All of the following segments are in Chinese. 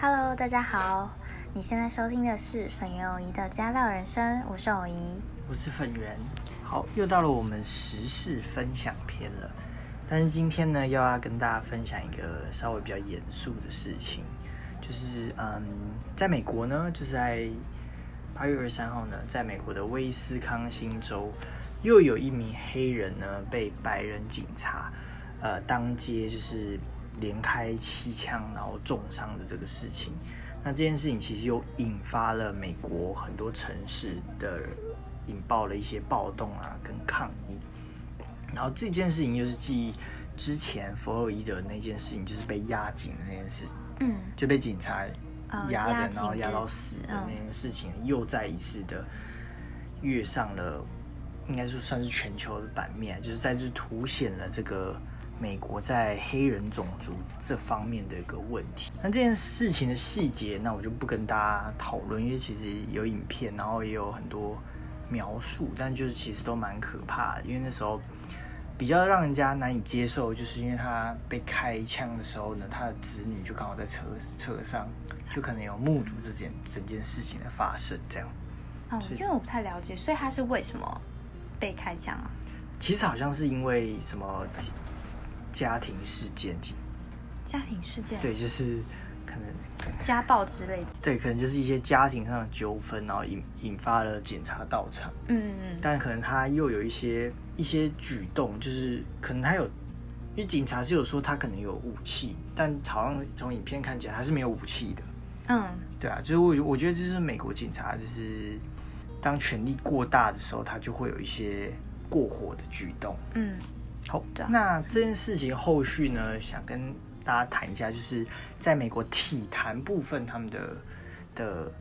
Hello，大家好，你现在收听的是粉圆偶仪的加料人生，我是偶仪，我是粉圆。好，又到了我们时事分享篇了，但是今天呢，又要跟大家分享一个稍微比较严肃的事情，就是嗯，在美国呢，就是在八月二十三号呢，在美国的威斯康星州，又有一名黑人呢被白人警察呃当街就是连开七枪，然后重伤的这个事情。那这件事情其实又引发了美国很多城市的引爆了一些暴动啊，跟抗议。然后这件事情又是继之前弗洛伊德那件事情，就是被压紧的那件事，嗯，就被警察哦压的，压紧然后压到死死的那件事情，又再一次的跃上了，应该是算是全球的版面，就是再次凸显了这个美国在黑人种族这方面的一个问题。那这件事情的细节，那我就不跟大家讨论，因为其实有影片，然后也有很多描述，但就是其实都蛮可怕的，因为那时候。比较让人家难以接受，就是因为他被开枪的时候呢，他的子女就刚好在车车上，就可能有目睹这件整件事情的发生。这样，哦，因为我不太了解，所以他是为什么被开枪啊？其实好像是因为什么家庭事件，家庭事件，对，就是可能家暴之类的，对，可能就是一些家庭上的纠纷，然后引引发了警察到场。嗯嗯但可能他又有一些一些举动，就是可能他有，因为警察是有说他可能有武器，但好像从影片看起来他是没有武器的。嗯对啊，就是我我觉得这是美国警察，就是当权力过大的时候，他就会有一些过火的举动。嗯好那这件事情后续呢，想跟大家谈一下，就是在美国体坛部分他们的的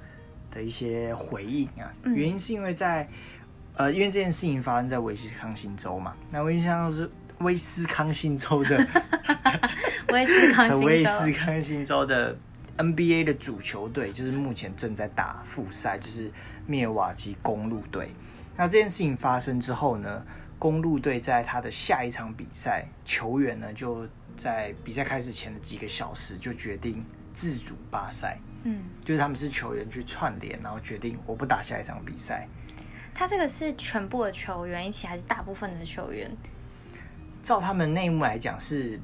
的一些回应啊。嗯原因是因为在呃，因为这件事情发生在威斯康星州嘛，那威斯康是 威斯康星州的威斯康星威，斯康星州的 NBA 的主球队，就是目前正在打复赛，就是密尔瓦基公路队。那这件事情发生之后呢，公路队在他的下一场比赛，球员呢就在比赛开始前的几个小时就决定自主罢赛，嗯，就是他们是球员去串联，然后决定我不打下一场比赛。他这个是全部的球员一起，还是大部分的球员？照他们内幕来讲是，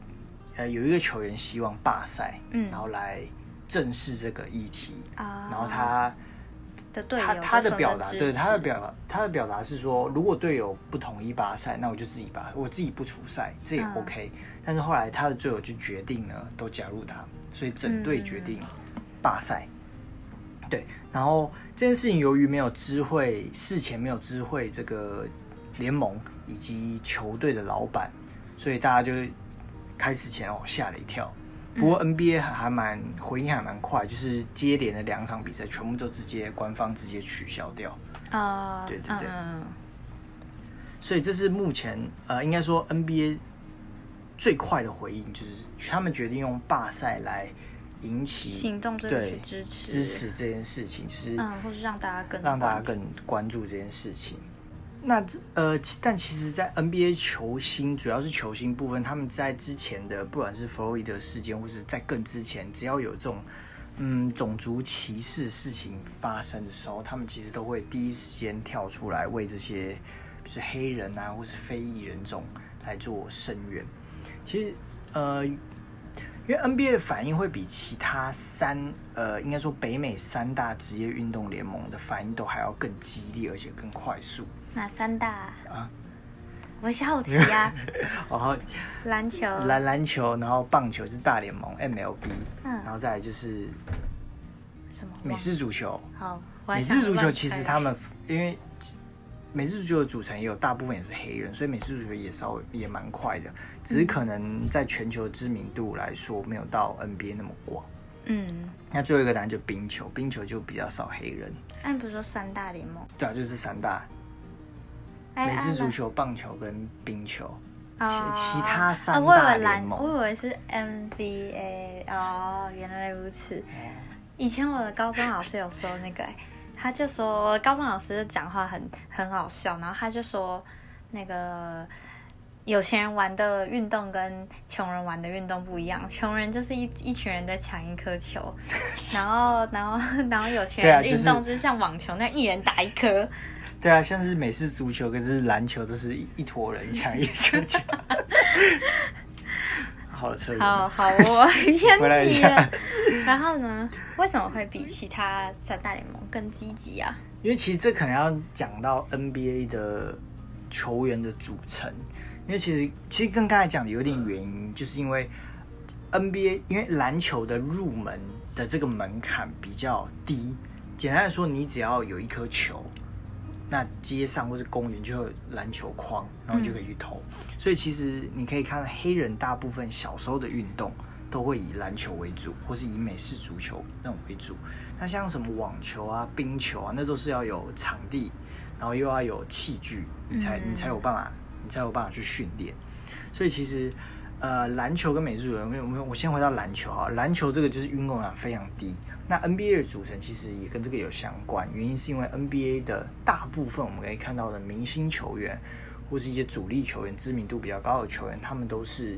呃，有一个球员希望罢赛，嗯然后来正视这个议题，啊，然后他。的队友他他的表达，对他的表达他的表达是说，如果队友不同意罢赛，那我就自己罢，我自己不出赛，这也嗯 OK、但是后来他的队友就决定呢，都加入他，所以整队决定罢赛。对，然后这件事情由于没有知会，事前没有知会这个联盟以及球队的老板，所以大家就开始前哦吓了一跳。不过 NBA 还还蛮回应还蛮快，就是接连的两场比赛全部都直接官方直接取消掉，啊，对对对所以这是目前呃应该说 NBA 最快的回应，就是他们决定用罢赛来引起行动这个对去支持支持这件事情，就是嗯，或是让大家更让大家更关注这件事情。那这呃，但其实，在 NBA 球星，主要是球星部分，他们在之前的不管是弗洛伊德事件，或是在更之前，只要有这种嗯种族歧视事情发生的时候，他们其实都会第一时间跳出来为这些，比如黑人啊，或是非裔人种来做声援。其实呃，因为 NBA 的反应会比其他三呃，应该说北美三大职业运动联盟的反应都还要更激烈，而且更快速。哪三大啊？我是好奇呀、然 后篮球、篮篮球，然后棒球是大联盟 MLB，、嗯然后再来就是什么美式足球。好，美式足球其实他们因为美式足球的组成也有大部分也是黑人，所以美式足球也稍微也蛮快的，只是可能在全球知名度来说没有到 NBA 那么广。嗯，那最后一个答案就冰球，冰球就比较少黑人。那你不是说三大联盟？对啊，就是三大哎美式足，哎球、棒球跟冰球。哦其其他啊三我以大联为篮，盟我以为是 NBA 哦，原来如此。以前我的高中老师有说那个、哎他就说高中老师就讲话很很好笑，然后他就说那个有钱人玩的运动跟穷人玩的运动不一样，穷人就是一一群人在抢一颗球，然后然后然后有钱人运动就是像网球那样一人打一颗，对啊，像是美式足球跟是篮球，都是一一坨人抢一个球。好了，扯远了。好好，我 回来一偏题下了。然后呢，为什么会比其他三大联盟更积极啊？因为其实这可能要讲到 NBA 的球员的组成，因为其实其实跟刚才讲的有点原因，就是因为 NBA 因为篮球的入门的这个门槛比较低，简单来说，你只要有一颗球，那街上或是公园就有篮球框，然后你就可以去投。所以其实你可以看到黑人大部分小时候的运动都会以篮球为主，或是以美式足球那种为主。那像什么网球啊、冰球啊，那都是要有场地，然后又要有器具，你才、嗯你才有办法，你才有办法去训练。所以其实，呃，篮球跟美式足球，我们我先回到篮球啊，篮球这个就是运动量非常低。那 NBA 的组成其实也跟这个有相关，原因是因为 NBA 的大部分我们可以看到的明星球员，或是一些主力球员、知名度比较高的球员，他们都是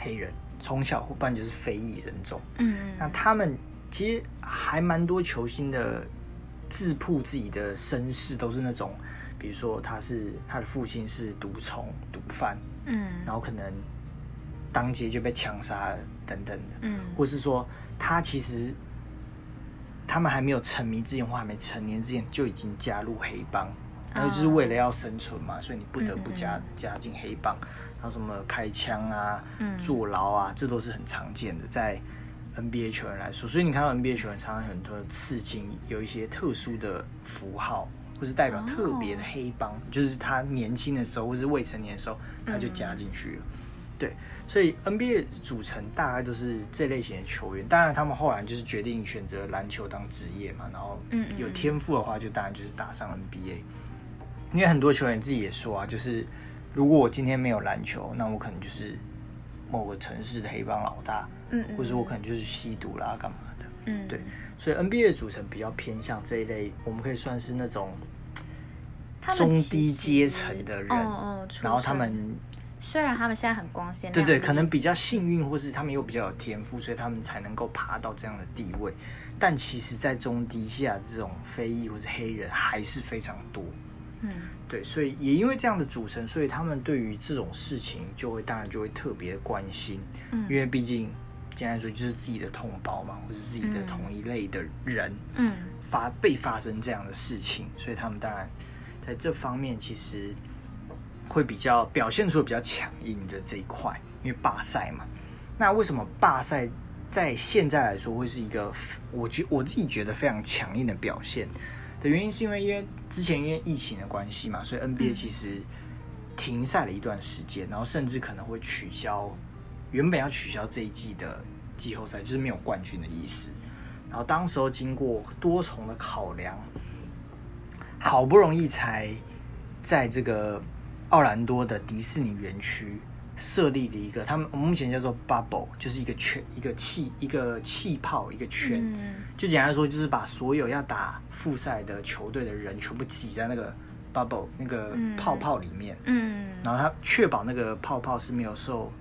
黑人，从小或半就是非裔人种。嗯那他们其实还蛮多球星的自曝自己的身世，都是那种，比如说他是他的父亲是毒虫、毒贩，嗯然后可能当街就被枪杀了等等的，嗯。或是说他其实他们还没有成迷之前或还没成年之前就已经加入黑帮，然后就是为了要生存嘛，所以你不得不加加进黑帮，然后什么开枪啊、嗯坐牢啊，这都是很常见的，在 NBA 球员来说，所以你看到 NBA 球员常常很多刺青，有一些特殊的符号，或是代表特别的黑帮，就是他年轻的时候或是未成年的时候，他就加进去了。对，所以 NBA 组成大概都是这类型的球员。当然，他们后来就是决定选择篮球当职业嘛，然后嗯嗯有天赋的话，就当然就是打上 NBA。因为很多球员自己也说啊，就是如果我今天没有篮球，那我可能就是某个城市的黑帮老大，嗯嗯或者我可能就是吸毒啦，干嘛的。嗯，对，所以 NBA 的组成比较偏向这一类，我们可以算是那种中低阶层的人，哦哦然后他们虽然他们现在很光鲜对对，可能比较幸运，或是他们又比较有天赋，所以他们才能够爬到这样的地位。但其实，在中低下这种非裔或是黑人还是非常多。嗯。对，所以也因为这样的组成，所以他们对于这种事情就会当然就会特别关心，嗯。因为毕竟简单说就是自己的同胞嘛，或是自己的嗯同一类的人嗯。发被发生这样的事情，所以他们当然在这方面其实会比较表现出比较强硬的这一块，因为罢赛嘛。那为什么罢赛在现在来说会是一个我觉我自己觉得非常强硬的表现的原因，是因为因为之前因为疫情的关系嘛，所以 NBA 嗯其实停赛了一段时间，然后甚至可能会取消原本要取消这一季的季后赛，就是没有冠军的意思。然后当时候经过多重的考量，好不容易才在这个奥兰多的迪士尼园区设立了一个，他们目前叫做 bubble，就是一个圈、一个气、一个气泡、一个圈。嗯就简单来说，就是把所有要打复赛的球队的人全部挤在那个 bubble 那个嗯泡泡里面，嗯然后他确保那个泡泡是没有受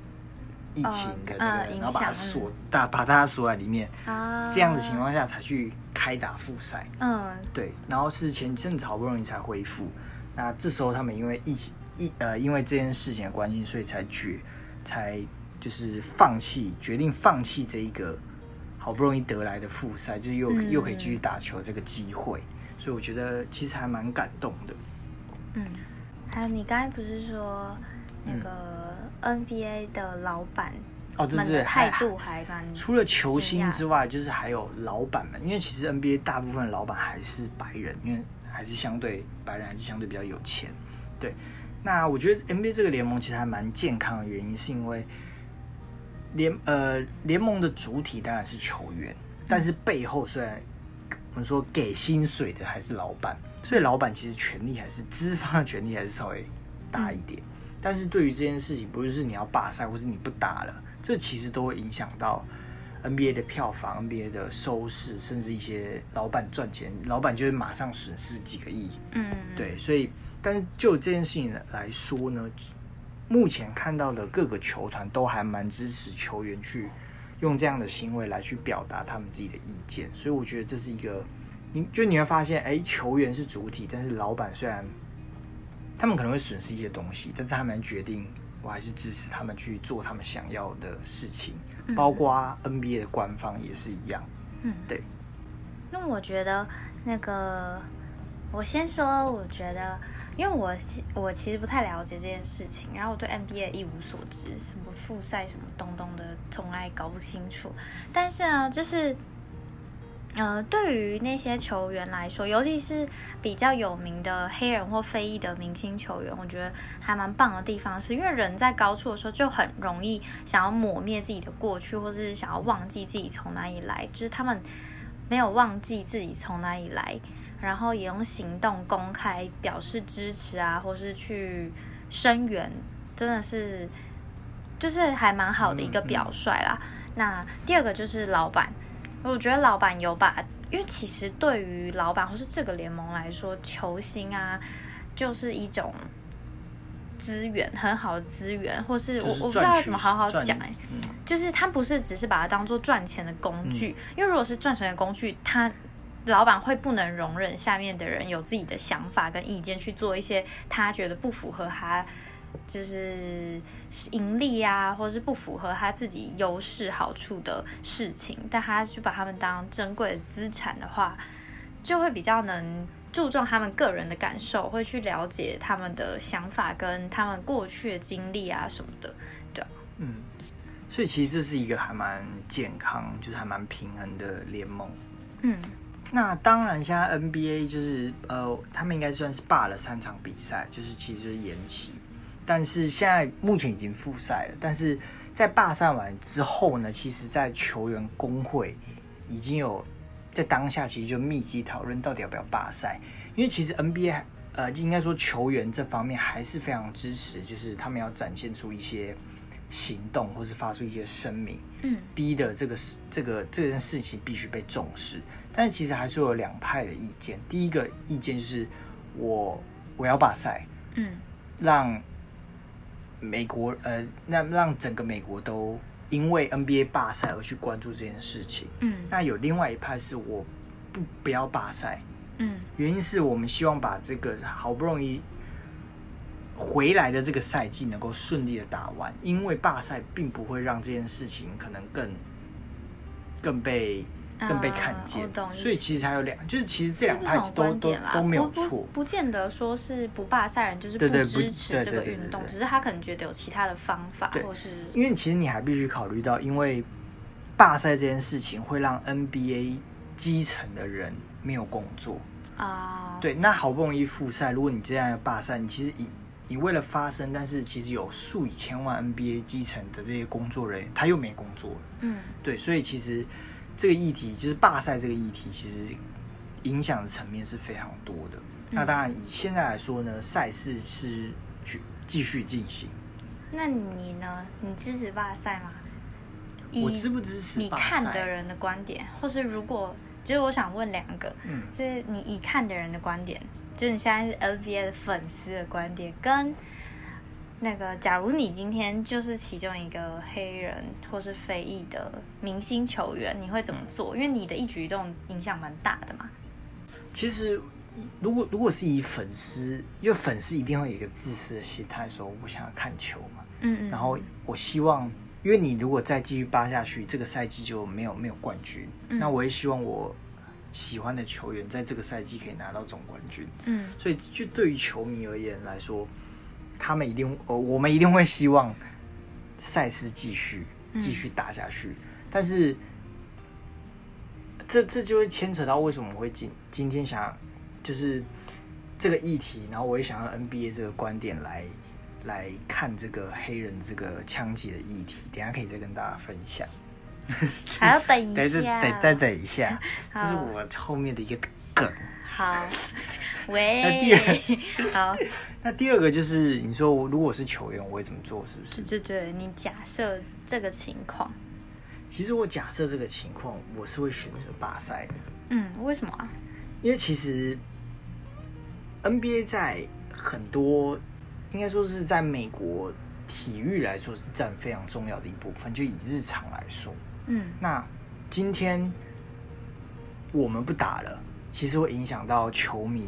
疫情的那个，然后把它锁大把它锁在里面。啊这样的情况下才去开打复赛。嗯对，然后是前阵子好不容易才恢复，那这时候他们因为疫情疫呃因为这件事情的关系，所以才决才就是放弃决定放弃这一个好不容易得来的复赛，就是又、嗯又可以继续打球这个机会，所以我觉得其实还蛮感动的。嗯，还有你刚才不是说那嗯个 NBA 的老板哦，对们对对，态度还蛮除了球星之外，就是还有老板们，因为其实 NBA 大部分的老板还是白人，因为还是相对白人还是相对比较有钱。对，那我觉得 NBA 这个联盟其实还蛮健康的原因，是因为联呃联盟的主体当然是球员，但是背后虽然我们说给薪水的还是老板，所以老板其实权力还是资方的权力还是稍微大一点。但是对于这件事情，不是你要罢赛或是你不打了，这其实都会影响到 NBA 的票房、NBA 的收视，甚至一些老板赚钱，老板就会马上损失几个亿。嗯对，所以但是就这件事情来说呢，目前看到的各个球团都还蛮支持球员去用这样的行为来去表达他们自己的意见，所以我觉得这是一个，你就你会发现，哎，球员是主体，但是老板虽然他们可能会损失一些东西，但是他们决定，我还是支持他们去做他们想要的事情，包括 NBA 的官方也是一样，嗯，对。那我觉得那个，我先说，我觉得，因为我我其实不太了解这件事情，然后我对 NBA 一无所知，什么复赛什么东东的，从来搞不清楚。但是呢，就是呃，对于那些球员来说，尤其是比较有名的黑人或非裔的明星球员，我觉得还蛮棒的地方，是因为人在高处的时候就很容易想要抹灭自己的过去，或者是想要忘记自己从哪里来，就是他们。没有忘记自己从哪里来，然后也用行动公开表示支持啊，或是去声援，真的是就是还蛮好的一个表率啦。那第二个就是老板，我觉得老板有把，因为其实对于老板或是这个联盟来说，球星啊就是一种。资源很好的资源，或是我我不知道怎么好好讲哎，就是他不是只是把它当做赚钱的工具，因为如果是赚钱的工具，他老板会不能容忍下面的人有自己的想法跟意见去做一些他觉得不符合他就是盈利啊，或是不符合他自己优势好处的事情，但他去把他们当珍贵的资产的话，就会比较能。注重他们个人的感受，会去了解他们的想法跟他们过去的经历啊什么的，对啊，嗯，所以其实这是一个还蛮健康，就是还蛮平衡的联盟，嗯，那当然现在 NBA 就是呃，他们应该算是罢了三场比赛，就是其实延期，但是现在目前已经复赛了，但是在罢赛完之后呢，其实，在球员工会已经有。在当下，其实就密集讨论到底要不要罢赛，因为其实 NBA 呃，应该说球员这方面还是非常支持，就是他们要展现出一些行动，或是发出一些声明，嗯，逼的这个事，这个这件事情必须被重视。但是其实还是有两派的意见，第一个意见就是我我要罢赛，嗯，让美国呃，让让整个美国都。因为 NBA 罢赛而去关注这件事情，嗯，那有另外一派是我不不要罢赛，嗯，原因是我们希望把这个好不容易回来的这个赛季能够顺利的打完，因为罢赛并不会让这件事情可能更更被。更被看见，所以其实还有两，就是其实这两派都都都没有错，不见得说是不罢赛人就是不支持这个运动，只是他可能觉得有其他的方法，或是因为其实你还必须考虑到，因为罢赛这件事情会让 NBA 基层的人没有工作。啊。对，那好不容易复赛，如果你这样要罢赛，你其实你你为了发声，但是其实有数以千万 NBA 基层的这些工作人员他又没工作嗯，对，所以其实。这个议题就是罢赛这个议题，其实影响的层面是非常多的。那当然，以现在来说呢，赛事是继继续进行。那你呢？你支持罢赛吗？我支不支持？你看的人的观点，或是如果，就是我想问两个，嗯，就是你以看的人的观点，就你现在是 NBA 的粉丝的观点，跟。那个，假如你今天就是其中一个黑人或是非裔的明星球员，你会怎么做？因为你的一举一动影响蛮大的嘛。其实，如果如果是以粉丝，因为粉丝一定会有一个自私的心态，说我想要看球嘛。嗯嗯。然后我希望，因为你如果再继续扒下去，这个赛季就没有没有冠军。那我也希望我喜欢的球员在这个赛季可以拿到总冠军。嗯。所以，就对于球迷而言来说。他们一定，呃，我们一定会希望赛事继续继续打下去。但是，这这就会牵扯到为什么我会今今天想就是这个议题，然后我也想要 NBA 这个观点来来看这个黑人这个枪击的议题。等下可以再跟大家分享。还要等一下，等再等一下，这是我后面的一个梗。好，喂。那第二，好。那第二个就是你说，如果是球员，我会怎么做？是不是？对对对，你假设这个情况。其实我假设这个情况，我是会选择罢赛的。嗯，为什么啊？因为其实 NBA 在很多，应该说是在美国体育来说是占非常重要的一部分，就以日常来说，嗯那今天我们不打了，其实会影响到球迷。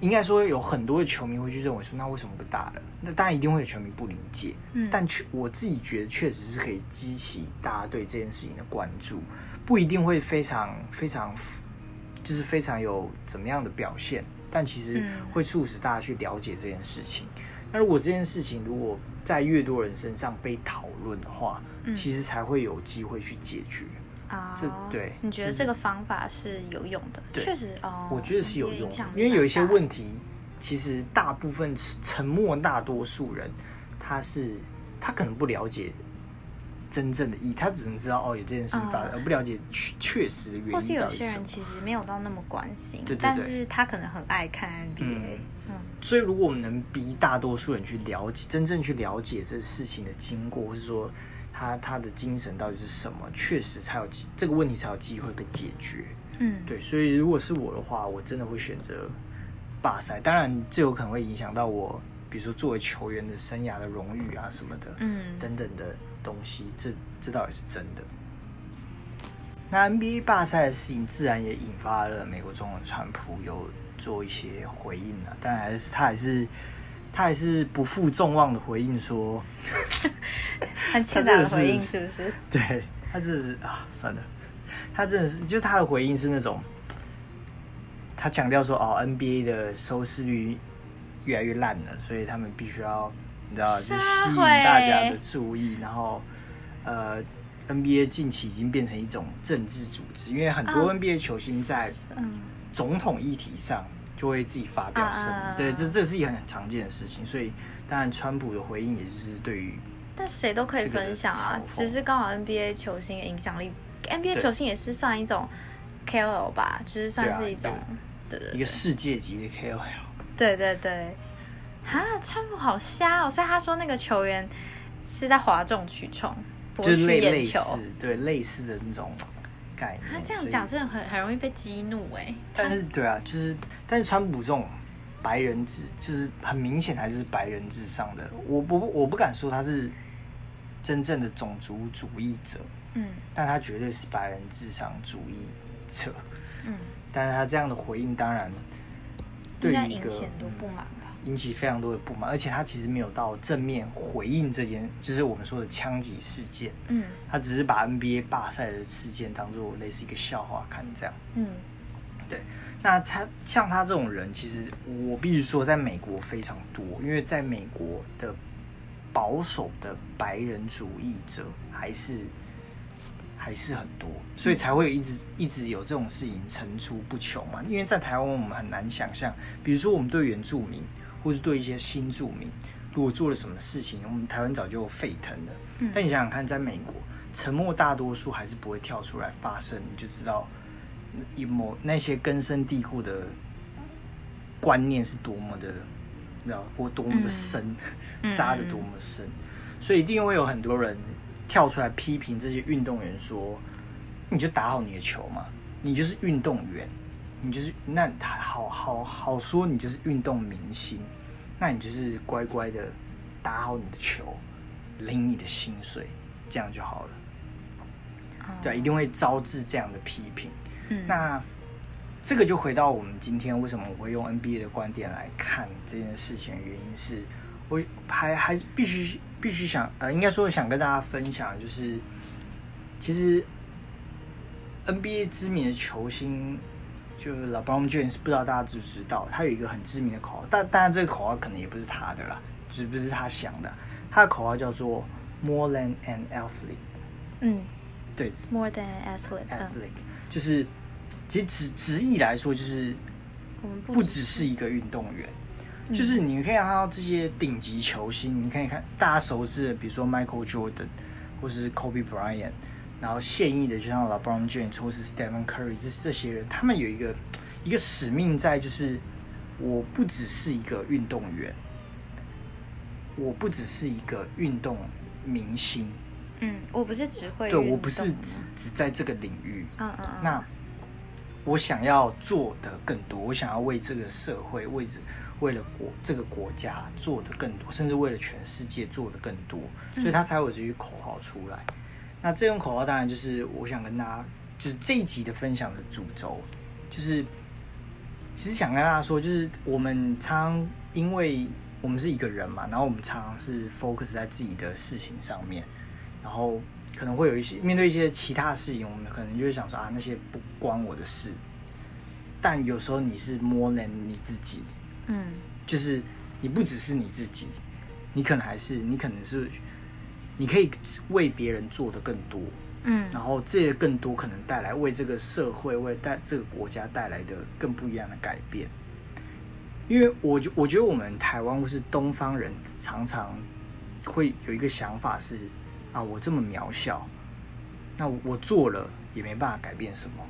应该说有很多的球迷会去认为说，那为什么不打了？那当然一定会有球迷不理解，嗯，但确我自己觉得确实是可以激起大家对这件事情的关注，不一定会非常非常就是非常有怎么样的表现，但其实嗯会促使大家去了解这件事情。那如果这件事情如果在越多人身上被讨论的话，嗯。其实才会有机会去解决。啊，这对你觉得就是这个方法是有用的？对。确实哦，我觉得是有用因为有一些问题，其实大部分沉默大多数人，他是他可能不了解真正的意义，他只能知道哦有这件事情发生，嗯而不了解确确实的原因或是有。些人其实没有到那么关心，对对对。但是他可能很爱看 NBA，嗯。所以，如果我们能逼大多数人去了解，真正去了解这事情的经过，或是说他他的精神到底是什么，确实才有这个问题才有机会被解决。嗯，对，所以如果是我的话，我真的会选择罢赛。当然，这有可能会影响到我，比如说作为球员的生涯的荣誉啊什么的，嗯等等的东西，这这倒也是真的。那 NBA 罢赛的事情，自然也引发了美国总统川普有做一些回应啊，但还是他还是他还是不负众望的回应说，很欠他真的是打的回应是不是？对他真的是啊，算了，他真的是，就他的回应是那种，他强调说哦，NBA 的收视率越来越烂了，所以他们必须要你知道，就撒吸引大家的注意，然后呃，NBA 近期已经变成一种政治组织，因为很多啊 NBA 球星在嗯。总统议题上就会自己发表声对，这这是一个很常见的事情，所以当然川普的回应也是对于但谁都可以分享啊只是刚好 NBA 球星的影响力，NBA 球星也是算一种 KOL 吧，就是算是一种，对对一个世界级的 KOL。对对对。哈，川普好瞎哦！所以他说那个球员是在哗众取宠，博就是取类类眼球。似对类似的那种概念。他这样讲真的很很容易被激怒哎。但是对啊，就是但是川普这种白人至，就是很明显他就是白人至上的。我我不我不敢说他是真正的种族主义者，嗯但他绝对是白人至上主义者。嗯，但是他这样的回应，当然对应该于一个引起很多不满吧？引起非常多的不满，而且他其实没有到正面回应这件，就是我们说的枪击事件。嗯他只是把 NBA 罢赛的事件当做类似一个笑话看，这样。嗯对，那他像他这种人，其实我必须说，在美国非常多，因为在美国的保守的白人主义者还是还是很多，所以才会有一直一直有这种事情层出不穷嘛。因为在台湾，我们很难想象，比如说我们对原住民，或是对一些新住民，如果做了什么事情，我们台湾早就沸腾了。嗯但你想想看，在美国，沉默大多数还是不会跳出来发声，你就知道一某那些根深蒂固的观念是多么的，你知道或多么的深，嗯扎的多么深，所以一定会有很多人跳出来批评这些运动员说，你就打好你的球嘛，你就是运动员，你就是那好好好说，你就是运动明星，那你就是乖乖的打好你的球，领你的薪水，这样就好了。对啊，一定会招致这样的批评。嗯那这个就回到我们今天为什么我会用 NBA 的观点来看这件事情的原因是，我还还是必须必须想呃，应该说想跟大家分享，就是其实 NBA 知名的球星就 LeBron James，不知道大家知不知道，他有一个很知名的口号，但当然这个口号可能也不是他的啦，只不是他想的，他的口号叫做 More than an athlete，嗯。对，，more than an athlete，嗯。Athlete，就是其实直直译来说就是我们不只是一个运动员，就是你可以看到这些顶级球星，你可以看大家熟知的，比如说 Michael Jordan 或是 Kobe Bryant，然后现役的就像 LeBron James 或是 Stephen Curry，这这些人，他们有一个一个使命在，就是我不只是一个运动员，我不只是一个运动明星，嗯，我不是只会对我不是只只在这个领域，嗯嗯嗯，那我想要做的更多，我想要为这个社会、为这为了国这个国家做的更多，甚至为了全世界做的更多，所以他才有这句口号出来。那这种口号当然就是我想跟大家，就是这一集的分享的主轴，就是其实想跟大家说，就是我们常因为我们是一个人嘛，然后我们常常是 focus 在自己的事情上面，然后可能会有一些面对一些其他的事情，我们可能就会想说啊，那些不关我的事。但有时候你是 more than 你自己，嗯就是你不只是你自己，你可能还是你可能是你可以为别人做的更多，嗯然后这些更多可能带来为这个社会、为带这个国家带来的更不一样的改变。因为我觉我觉得我们台湾或是东方人常常会有一个想法是啊，我这么渺小，那我做了也没办法改变什么。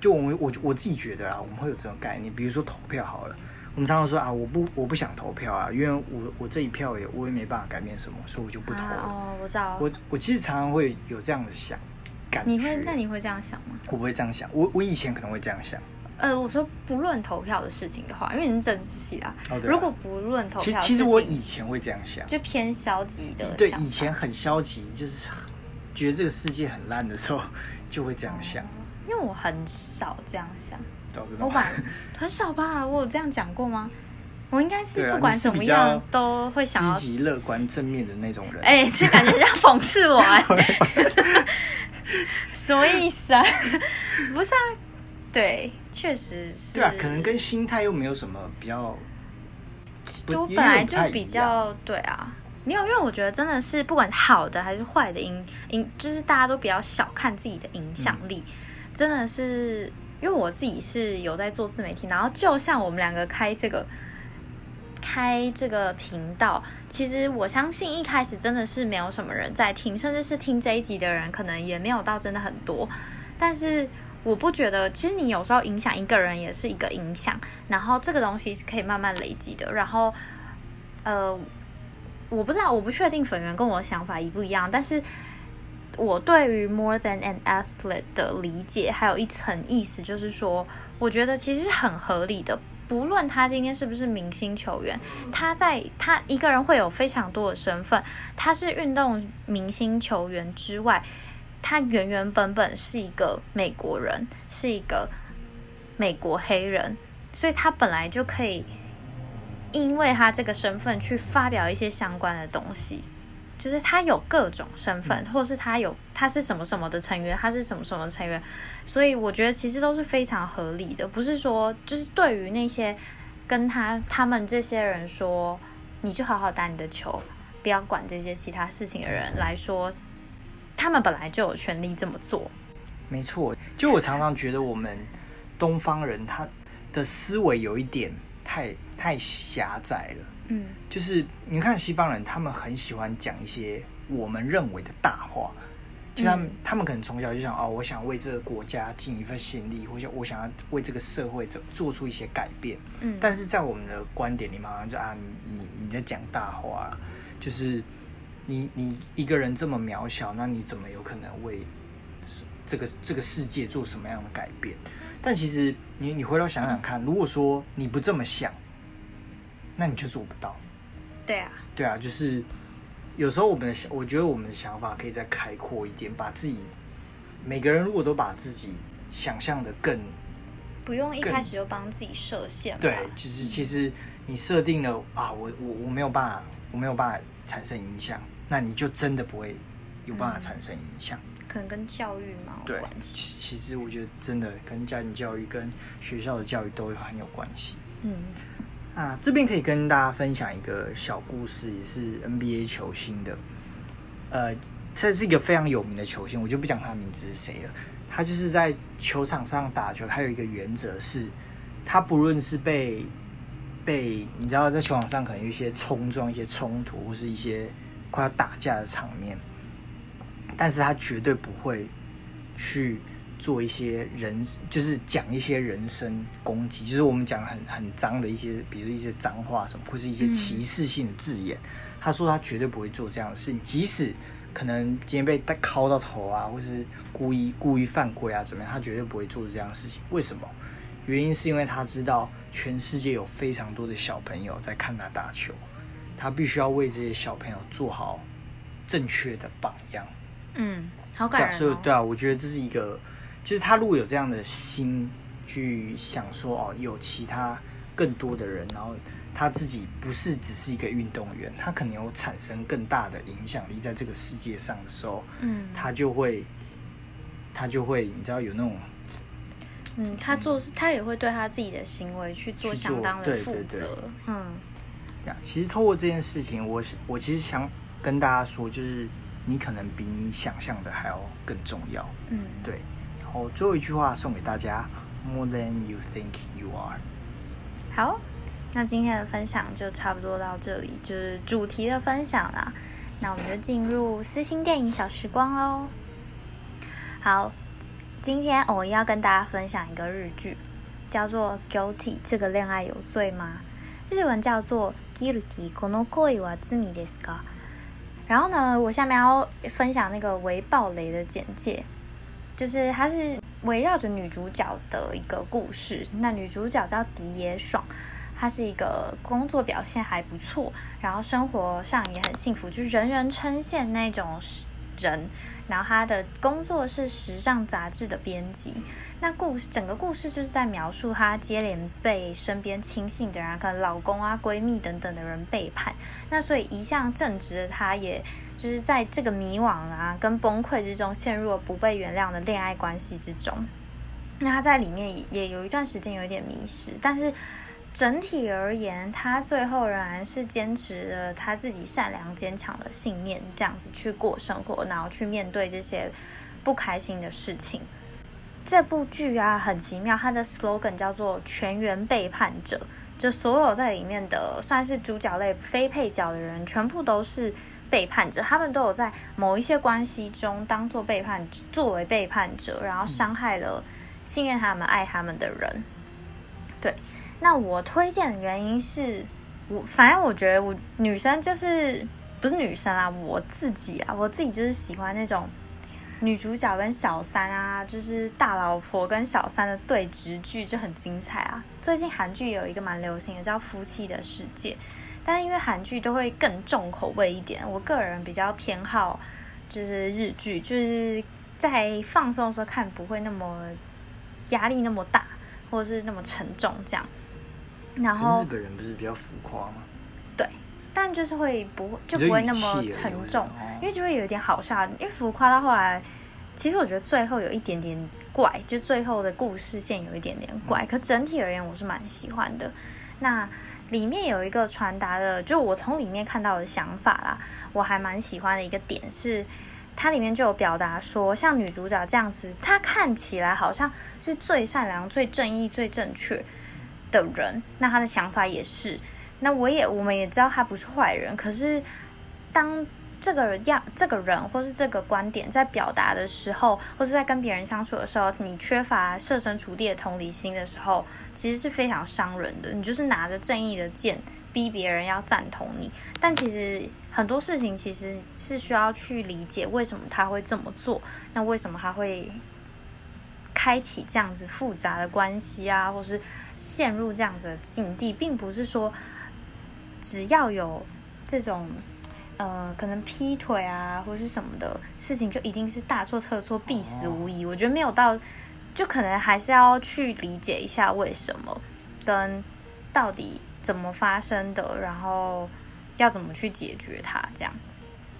就我们我我自己觉得啊，我们会有这种概念，比如说投票好了，我们常常说啊，我不我不想投票啊，因为我我这一票也我也没办法改变什么，所以我就不投啊了。哦，我知道。我我其实常常会有这样的想感觉。你会那你会这样想吗？我不会这样想，我我以前可能会这样想。呃，我说不论投票的事情的话，因为你是政治系啦，哦，啊、如果不论投票的事情，实其实我以前会这样想，就偏消极的对以前很消极，就是觉得这个世界很烂的时候，就会这样想。因为我很少这样想，我把很少吧，我有这样讲过吗？我应该是不管怎么样都会想要积极乐观正面的那种人。哎、这感觉像讽刺我哎、什么意思啊？不是啊，对，确实是。对啊，可能跟心态又没有什么比较。就我本来就比较对啊，没有，因为我觉得真的是不管好的还是坏的影影，就是大家都比较小看自己的影响力，嗯真的是因为我自己是有在做自媒体，然后就像我们两个开这个开这个频道，其实我相信一开始真的是没有什么人在听，甚至是听这一集的人可能也没有到真的很多，但是。我不觉得，其实你有时候影响一个人也是一个影响，然后这个东西是可以慢慢累积的。然后，呃，我不知道，我不确定粉圆跟我想法一不一样，但是我对于 more than an athlete 的理解还有一层意思，就是说，我觉得其实是很合理的。不论他今天是不是明星球员，他在他一个人会有非常多的身份，他是运动明星球员之外。他原原本本是一个美国人，是一个美国黑人，所以他本来就可以因为他这个身份去发表一些相关的东西。就是他有各种身份，或是他有他是什么什么的成员，他是什么什么成员，所以我觉得其实都是非常合理的。不是说就是对于那些跟他他们这些人说，你就好好打你的球，不要管这些其他事情的人来说。他们本来就有权利这么做，没错。就我常常觉得我们东方人他的思维有一点太太狭窄了。嗯，就是你看西方人，他们很喜欢讲一些我们认为的大话，就他们、嗯他们可能从小就想哦，我想为这个国家尽一份心力，或者我想要为这个社会做做出一些改变。嗯，但是在我们的观点里面，好像就啊，你你你在讲大话，就是。你你一个人这么渺小，那你怎么有可能为这个这个世界做什么样的改变？但其实你你回头想想看，如果说你不这么想，那你就做不到。对啊，对啊，就是有时候我们的想，我觉得我们的想法可以再开阔一点，把自己每个人如果都把自己想象的更不用一开始就帮自己设限。对，就是其实你设定了啊，我我我没有办法，我没有办法产生影响。那你就真的不会有办法产生影响，可能跟教育嘛有关系。其实我觉得真的跟家庭教育、跟学校的教育都有很有关系。嗯，啊，这边可以跟大家分享一个小故事，也是 NBA 球星的。呃，这是一个非常有名的球星，我就不讲他名字是谁了。他就是在球场上打球，他有一个原则是，他不论是被被你知道在球场上可能有一些冲撞、一些冲突，或是一些。快要打架的场面，但是他绝对不会去做一些人，就是讲一些人身攻击，就是我们讲很很脏的一些，比如一些脏话什么，或是一些歧视性的字眼。嗯、他说他绝对不会做这样的事情，即使可能今天被他敲到头啊，或是故意故意犯规啊，怎么样？他绝对不会做这样的事情。为什么？原因是因为他知道全世界有非常多的小朋友在看他打球，他必须要为这些小朋友做好正确的榜样。嗯，好感人、哦。所以对啊，我觉得这是一个，就是他如果有这样的心去想说，哦，有其他更多的人，然后他自己不是只是一个运动员，他可能有产生更大的影响力在这个世界上的时候，嗯他就会，他就会，你知道有那种嗯，他做事他也会对他自己的行为去做相当的负责。对嗯呀，其实透过这件事情，我我其实想跟大家说，就是你可能比你想象的还要更重要。嗯，对，然后最后一句话送给大家：More than you think you are。好，那今天的分享就差不多到这里，就是主题的分享啦。那我们就进入私心电影小时光喽。好，今天我要跟大家分享一个日剧，叫做《Guilty》，这个恋爱有罪吗？日文叫做 Guilty，この恋は罪ですか？然后呢，我下面要分享那个为暴雷的简介， 就是它是围绕着女主角的一个故事。那女主角叫迪野爽，她是一个工作表现还不错，然后生活上也很幸福，就是人人称羡那种人。然后他的工作是时尚杂志的编辑。那故事整个故事就是在描述她接连被身边亲信的人，可能老公啊、闺蜜等等的人背叛。那所以一向正直的她，也就是在这个迷惘啊跟崩溃之中，陷入了不被原谅的恋爱关系之中。那她在里面也有一段时间有一点迷失，但是整体而言，他最后仍然是坚持了他自己善良坚强的信念，这样子去过生活，然后去面对这些不开心的事情。这部剧啊很奇妙，它的 slogan 叫做“全员背叛者”，就所有在里面的算是主角类非配角的人，全部都是背叛者。他们都有在某一些关系中当做背叛，作为背叛者，然后伤害了信任他们、爱他们的人。对，那我推荐的原因是我，反正我觉得我女生就是不是女生啊，我自己啊，我自己就是喜欢那种。女主角跟小三啊，就是大老婆跟小三的对直剧就很精彩啊。最近韩剧有一个蛮流行的叫《夫妻的世界》，但是因为韩剧都会更重口味一点，我个人比较偏好就是日剧，就是在放松的时候看不会那么压力那么大，或是那么沉重这样。然后日本人不是比较浮夸吗？对，但就是会不就不会那么沉重，因为就会有一点好笑。因为浮夸到后来，其实我觉得最后有一点点怪，就最后的故事线有一点点怪。可整体而言，我是蛮喜欢的。那里面有一个传达的，就我从里面看到的想法啦，我还蛮喜欢的一个点是，它里面就有表达说，像女主角这样子，她看起来好像是最善良、最正义、最正确的人，那他的想法也是。那我也，我们也知道他不是坏人，可是当这个样、这个人或是这个观点在表达的时候，或是在跟别人相处的时候，你缺乏设身处地的同理心的时候，其实是非常伤人的。你就是拿着正义的剑逼别人要赞同你，但其实很多事情其实是需要去理解为什么他会这么做，那为什么他会开启这样子复杂的关系啊，或是陷入这样子的境地，并不是说。只要有这种呃，可能劈腿啊，或是什么的事情，就一定是大错特错，必死无疑。我觉得没有到，就可能还是要去理解一下为什么，跟到底怎么发生的，然后要怎么去解决它。这样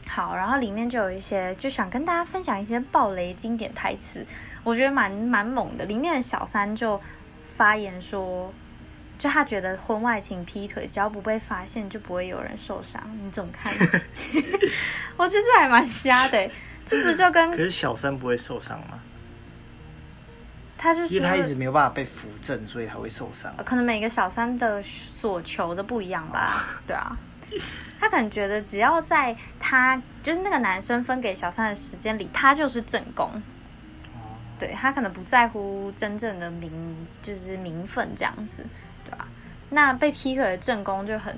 好，然后里面就有一些，就想跟大家分享一些暴雷经典台词，我觉得蛮蛮猛的。里面的小三就发言说。就他觉得婚外情、劈腿，只要不被发现，就不会有人受伤。你怎么看？我觉得这还蛮瞎的，这不就跟……可是小三不会受伤吗？他就因为他一直没有办法被扶正，所以他会受伤。可能每个小三的所求的不一样吧？对啊，他可能觉得只要在他就是那个男生分给小三的时间里，他就是正宫。对他可能不在乎真正的名，就是名分这样子。对吧？那被劈腿的正宫就很，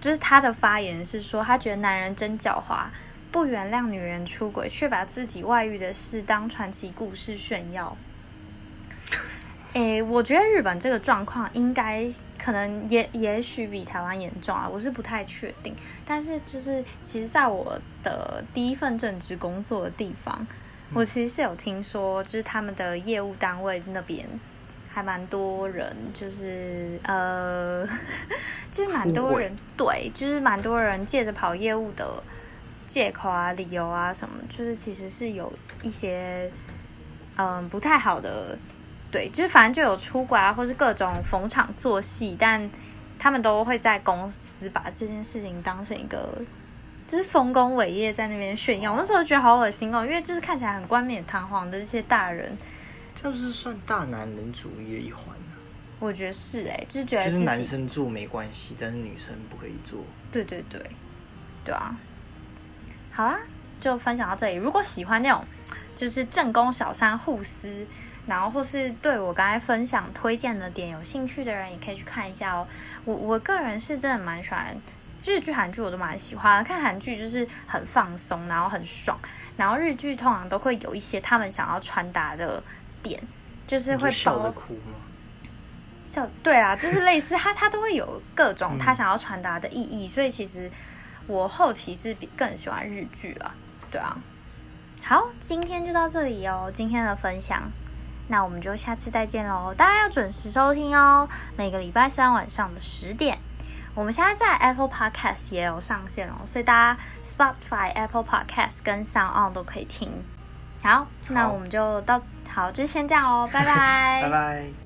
就是他的发言是说，他觉得男人真狡猾，不原谅女人出轨，却把自己外遇的事当传奇故事炫耀。诶，我觉得日本这个状况应该可能也也许比台湾严重啊，我是不太确定。但是就是其实，在我的第一份正职工作的地方，我其实是有听说，就是他们的业务单位那边还蛮多人，就是呃，就是蛮多人对，就是蛮多人借着跑业务的借口啊、理由啊什么，就是其实是有一些嗯不太好的。对，就是反正就有出轨啊，或是各种逢场作戏，但他们都会在公司把这件事情当成一个，就是丰功伟业在那边炫耀。那时候觉得好恶心哦，因为就是看起来很冠冕堂皇的这些大人，这不是算大男人主义的一环呢？我觉得是哎，就是觉得就是男生做没关系，但是女生不可以做。对对对，对啊。好啦，就分享到这里。如果喜欢那种就是正宫小三互撕。然后或是对我刚才分享推荐的点有兴趣的人，也可以去看一下哦。我我个人是真的蛮喜欢日剧、韩剧，我都蛮喜欢。看韩剧就是很放松，然后很爽。然后日剧通常都会有一些他们想要传达的点，就是会笑着哭吗？笑对啊，就是类似他他都会有各种他想要传达的意义。所以其实我后期是比更喜欢日剧了。对啊，好，今天就到这里哦。今天的分享。那我们就下次再见喽！大家要准时收听哦，每个礼拜三晚上的十点，我们现在在 Apple Podcast 也有上线哦，所以大家 Spotify、Apple Podcast 跟 Sound On 都可以听。好，那我们就到，好，就先这样哦，拜拜，拜拜。